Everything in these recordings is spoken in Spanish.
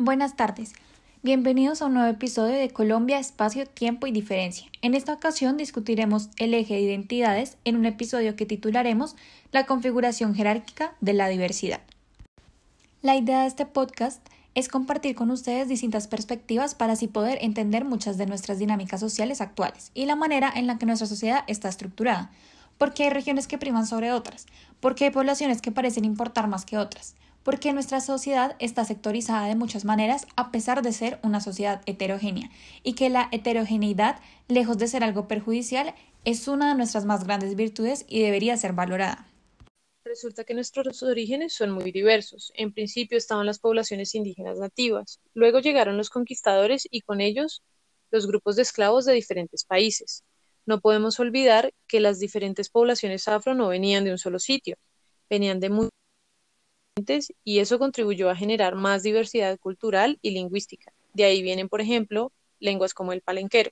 Buenas tardes. Bienvenidos a un nuevo episodio de Colombia, Espacio, Tiempo y Diferencia. En esta ocasión discutiremos el eje de identidades en un episodio que titularemos La configuración jerárquica de la diversidad. La idea de este podcast es compartir con ustedes distintas perspectivas para así poder entender muchas de nuestras dinámicas sociales actuales y la manera en la que nuestra sociedad está estructurada. ¿Por qué hay regiones que priman sobre otras? ¿Por qué hay poblaciones que parecen importar más que otras? Porque nuestra sociedad está sectorizada de muchas maneras a pesar de ser una sociedad heterogénea y que la heterogeneidad, lejos de ser algo perjudicial, es una de nuestras más grandes virtudes y debería ser valorada. Resulta que nuestros orígenes son muy diversos. En principio estaban las poblaciones indígenas nativas, luego llegaron los conquistadores y con ellos los grupos de esclavos de diferentes países. No podemos olvidar que las diferentes poblaciones afro no venían de un solo sitio, venían de muchos y eso contribuyó a generar más diversidad cultural y lingüística. De ahí vienen, por ejemplo, lenguas como el palenquero.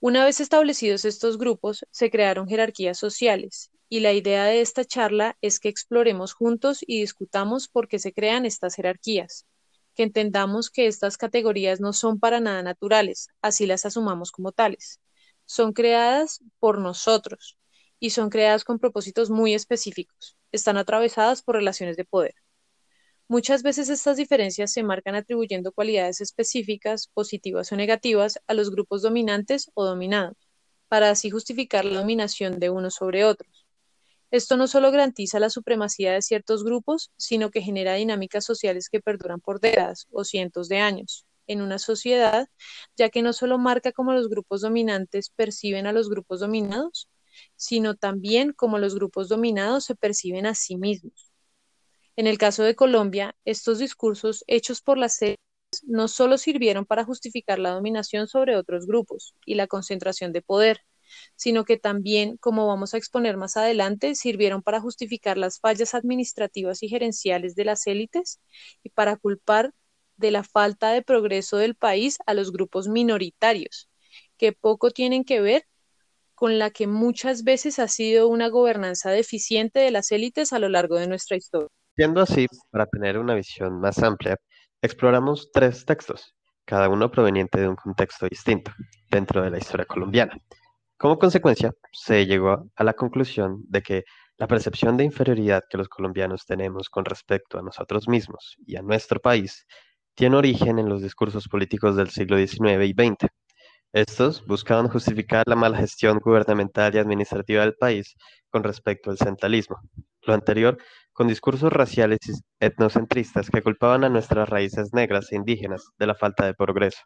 Una vez establecidos estos grupos, se crearon jerarquías sociales, y la idea de esta charla es que exploremos juntos y discutamos por qué se crean estas jerarquías, que entendamos que estas categorías no son para nada naturales, así las asumamos como tales. Son creadas por nosotros, y son creadas con propósitos muy específicos están atravesadas por relaciones de poder. Muchas veces estas diferencias se marcan atribuyendo cualidades específicas, positivas o negativas, a los grupos dominantes o dominados, para así justificar la dominación de unos sobre otros. Esto no solo garantiza la supremacía de ciertos grupos, sino que genera dinámicas sociales que perduran por décadas o cientos de años en una sociedad, ya que no solo marca cómo los grupos dominantes perciben a los grupos dominados, sino también cómo los grupos dominados se perciben a sí mismos. En el caso de Colombia, estos discursos hechos por las élites no solo sirvieron para justificar la dominación sobre otros grupos y la concentración de poder, sino que también, como vamos a exponer más adelante, sirvieron para justificar las fallas administrativas y gerenciales de las élites y para culpar de la falta de progreso del país a los grupos minoritarios, que poco tienen que ver con la que muchas veces ha sido una gobernanza deficiente de las élites a lo largo de nuestra historia. Siendo así, para tener una visión más amplia, exploramos tres textos, cada uno proveniente de un contexto distinto dentro de la historia colombiana. Como consecuencia, se llegó a la conclusión de que la percepción de inferioridad que los colombianos tenemos con respecto a nosotros mismos y a nuestro país tiene origen en los discursos políticos del siglo XIX y XX, estos buscaban justificar la mala gestión gubernamental y administrativa del país con respecto al centralismo. Lo anterior con discursos raciales y etnocentristas que culpaban a nuestras raíces negras e indígenas de la falta de progreso.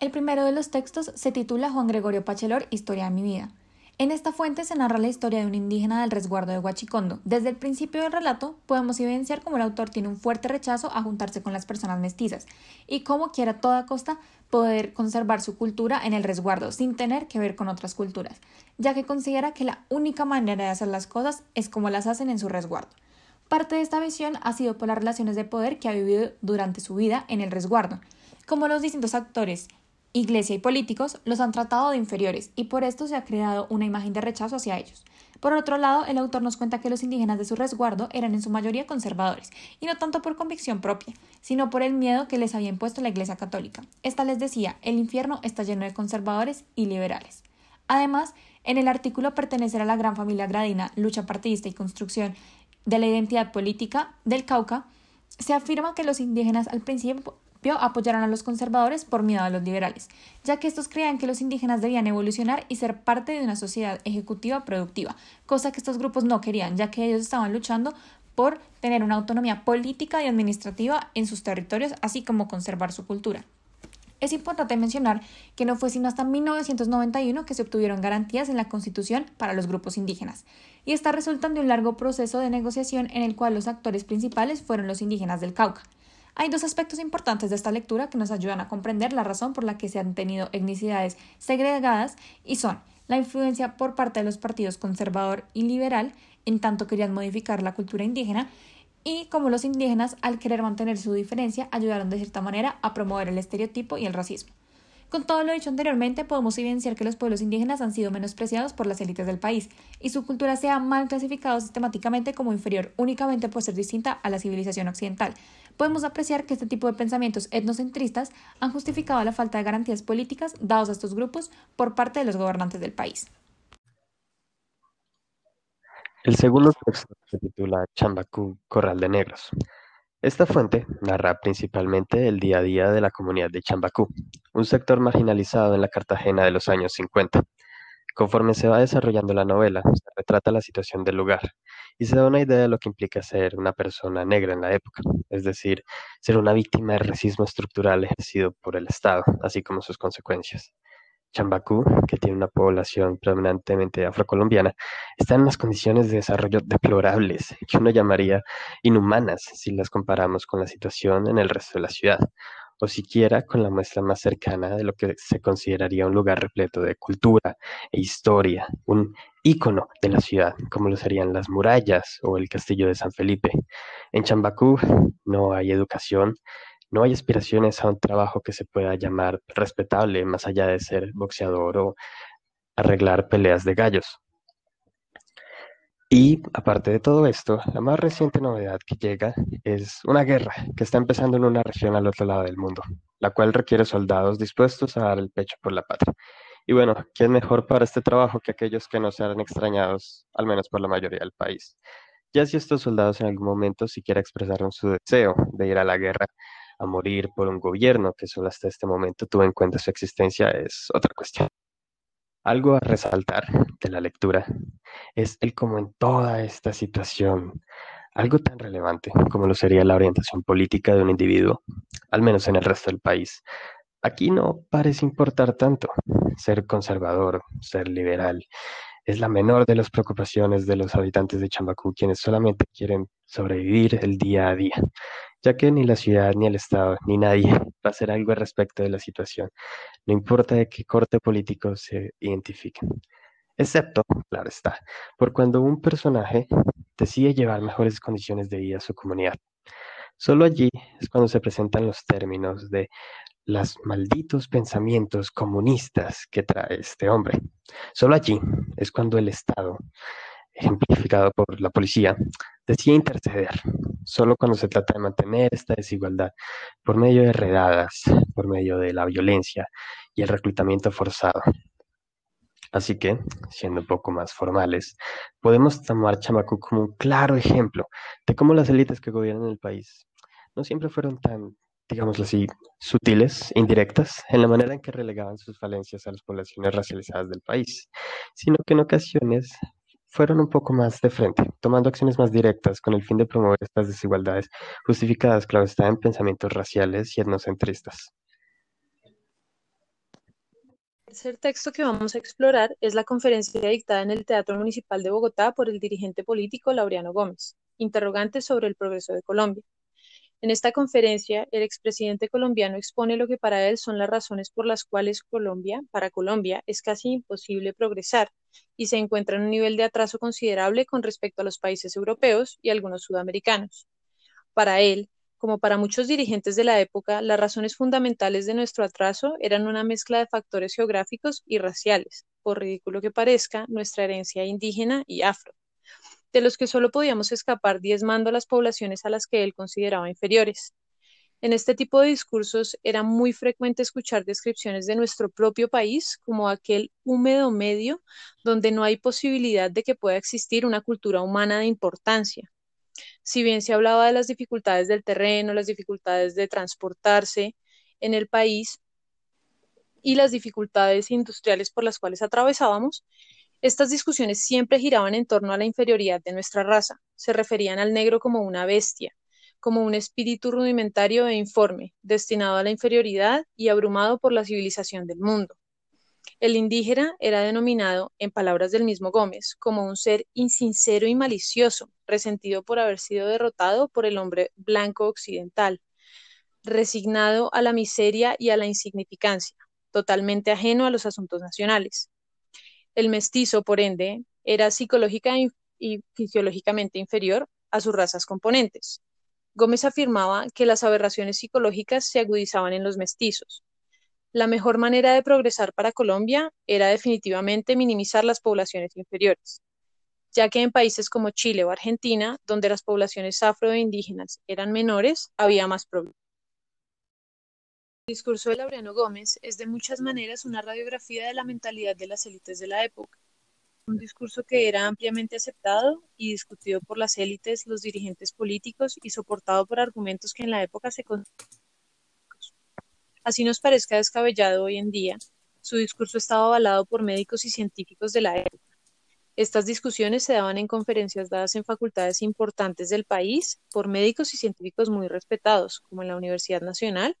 El primero de los textos se titula Juan Gregorio Pachelor, Historia de mi vida. En esta fuente se narra la historia de un indígena del resguardo de Huachicondo. Desde el principio del relato podemos evidenciar cómo el autor tiene un fuerte rechazo a juntarse con las personas mestizas y cómo quiere a toda costa poder conservar su cultura en el resguardo sin tener que ver con otras culturas, ya que considera que la única manera de hacer las cosas es como las hacen en su resguardo. Parte de esta visión ha sido por las relaciones de poder que ha vivido durante su vida en el resguardo, como los distintos actores Iglesia y políticos los han tratado de inferiores y por esto se ha creado una imagen de rechazo hacia ellos. Por otro lado, el autor nos cuenta que los indígenas de su resguardo eran en su mayoría conservadores, y no tanto por convicción propia, sino por el miedo que les había impuesto la Iglesia católica. Esta les decía, el infierno está lleno de conservadores y liberales. Además, en el artículo Pertenecer a la gran familia gradina, lucha partidista y construcción de la identidad política del Cauca, se afirma que los indígenas al principio apoyaron a los conservadores por miedo a los liberales, ya que estos creían que los indígenas debían evolucionar y ser parte de una sociedad ejecutiva productiva, cosa que estos grupos no querían, ya que ellos estaban luchando por tener una autonomía política y administrativa en sus territorios, así como conservar su cultura. Es importante mencionar que no fue sino hasta 1991 que se obtuvieron garantías en la Constitución para los grupos indígenas, y esta resultan de un largo proceso de negociación en el cual los actores principales fueron los indígenas del Cauca. Hay dos aspectos importantes de esta lectura que nos ayudan a comprender la razón por la que se han tenido etnicidades segregadas y son la influencia por parte de los partidos conservador y liberal, en tanto querían modificar la cultura indígena, y como los indígenas, al querer mantener su diferencia, ayudaron de cierta manera a promover el estereotipo y el racismo. Con todo lo dicho anteriormente, podemos evidenciar que los pueblos indígenas han sido menospreciados por las élites del país y su cultura se ha mal clasificado sistemáticamente como inferior únicamente por ser distinta a la civilización occidental. Podemos apreciar que este tipo de pensamientos etnocentristas han justificado la falta de garantías políticas dados a estos grupos por parte de los gobernantes del país. El segundo texto se titula Chambacú, Corral de Negros. Esta fuente narra principalmente el día a día de la comunidad de Chambacú, un sector marginalizado en la Cartagena de los años 50. Conforme se va desarrollando la novela, se retrata la situación del lugar y se da una idea de lo que implica ser una persona negra en la época, es decir, ser una víctima de racismo estructural ejercido por el Estado, así como sus consecuencias. Chambacú, que tiene una población predominantemente afrocolombiana, está en unas condiciones de desarrollo deplorables, que uno llamaría inhumanas si las comparamos con la situación en el resto de la ciudad, o siquiera con la muestra más cercana de lo que se consideraría un lugar repleto de cultura e historia, un ícono de la ciudad, como lo serían las murallas o el castillo de San Felipe. En Chambacú no hay educación, no hay aspiraciones a un trabajo que se pueda llamar respetable más allá de ser boxeador o arreglar peleas de gallos. Y aparte de todo esto, la más reciente novedad que llega es una guerra que está empezando en una región al otro lado del mundo, la cual requiere soldados dispuestos a dar el pecho por la patria. Y bueno, ¿quién mejor para este trabajo que aquellos que no sean extrañados, al menos por la mayoría del país? Ya si estos soldados en algún momento siquiera expresaron su deseo de ir a la guerra, a morir por un gobierno que solo hasta este momento tuvo en cuenta su existencia es otra cuestión. Algo a resaltar de la lectura es el cómo en toda esta situación, algo tan relevante como lo sería la orientación política de un individuo, al menos en el resto del país, aquí no parece importar tanto ser conservador, ser liberal. Es la menor de las preocupaciones de los habitantes de Chambacú, quienes solamente quieren sobrevivir el día a día ya que ni la ciudad, ni el Estado, ni nadie va a hacer algo al respecto de la situación, no importa de qué corte político se identifiquen. Excepto, claro está, por cuando un personaje decide llevar mejores condiciones de vida a su comunidad. Solo allí es cuando se presentan los términos de los malditos pensamientos comunistas que trae este hombre. Solo allí es cuando el Estado ejemplificado por la policía, decide interceder solo cuando se trata de mantener esta desigualdad por medio de redadas, por medio de la violencia y el reclutamiento forzado. Así que, siendo un poco más formales, podemos tomar Chamacú como un claro ejemplo de cómo las élites que gobiernan el país no siempre fueron tan, digámoslo así, sutiles, indirectas, en la manera en que relegaban sus falencias a las poblaciones racializadas del país, sino que en ocasiones fueron un poco más de frente, tomando acciones más directas con el fin de promover estas desigualdades justificadas, claro está, en pensamientos raciales y etnocentristas. El tercer texto que vamos a explorar es la conferencia dictada en el Teatro Municipal de Bogotá por el dirigente político Laureano Gómez, interrogante sobre el progreso de Colombia. En esta conferencia, el expresidente colombiano expone lo que para él son las razones por las cuales Colombia, para Colombia, es casi imposible progresar y se encuentra en un nivel de atraso considerable con respecto a los países europeos y algunos sudamericanos. Para él, como para muchos dirigentes de la época, las razones fundamentales de nuestro atraso eran una mezcla de factores geográficos y raciales, por ridículo que parezca, nuestra herencia indígena y afro de los que solo podíamos escapar diezmando a las poblaciones a las que él consideraba inferiores. En este tipo de discursos era muy frecuente escuchar descripciones de nuestro propio país como aquel húmedo medio donde no hay posibilidad de que pueda existir una cultura humana de importancia. Si bien se hablaba de las dificultades del terreno, las dificultades de transportarse en el país y las dificultades industriales por las cuales atravesábamos, estas discusiones siempre giraban en torno a la inferioridad de nuestra raza. Se referían al negro como una bestia, como un espíritu rudimentario e informe, destinado a la inferioridad y abrumado por la civilización del mundo. El indígena era denominado, en palabras del mismo Gómez, como un ser insincero y malicioso, resentido por haber sido derrotado por el hombre blanco occidental, resignado a la miseria y a la insignificancia, totalmente ajeno a los asuntos nacionales. El mestizo, por ende, era psicológica y fisiológicamente inferior a sus razas componentes. Gómez afirmaba que las aberraciones psicológicas se agudizaban en los mestizos. La mejor manera de progresar para Colombia era definitivamente minimizar las poblaciones inferiores, ya que en países como Chile o Argentina, donde las poblaciones afro e eran menores, había más problemas. El discurso de Laureano Gómez es de muchas maneras una radiografía de la mentalidad de las élites de la época. Un discurso que era ampliamente aceptado y discutido por las élites, los dirigentes políticos y soportado por argumentos que en la época se Así nos parezca descabellado hoy en día, su discurso estaba avalado por médicos y científicos de la época. Estas discusiones se daban en conferencias dadas en facultades importantes del país por médicos y científicos muy respetados, como en la Universidad Nacional,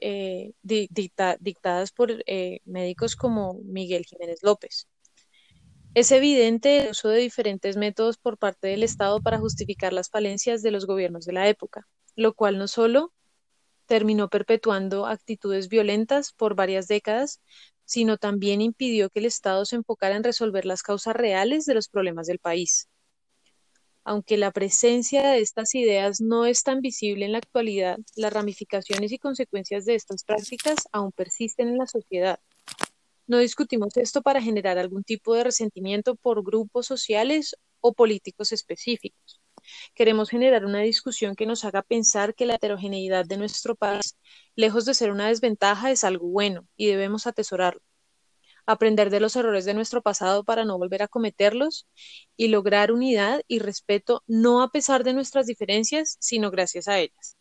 eh, dictadas por eh, médicos como Miguel Jiménez López. Es evidente el uso de diferentes métodos por parte del Estado para justificar las falencias de los gobiernos de la época, lo cual no solo terminó perpetuando actitudes violentas por varias décadas, sino también impidió que el Estado se enfocara en resolver las causas reales de los problemas del país. Aunque la presencia de estas ideas no es tan visible en la actualidad, las ramificaciones y consecuencias de estas prácticas aún persisten en la sociedad. No discutimos esto para generar algún tipo de resentimiento por grupos sociales o políticos específicos. Queremos generar una discusión que nos haga pensar que la heterogeneidad de nuestro país, lejos de ser una desventaja, es algo bueno y debemos atesorarlo. Aprender de los errores de nuestro pasado para no volver a cometerlos y lograr unidad y respeto no a pesar de nuestras diferencias, sino gracias a ellas.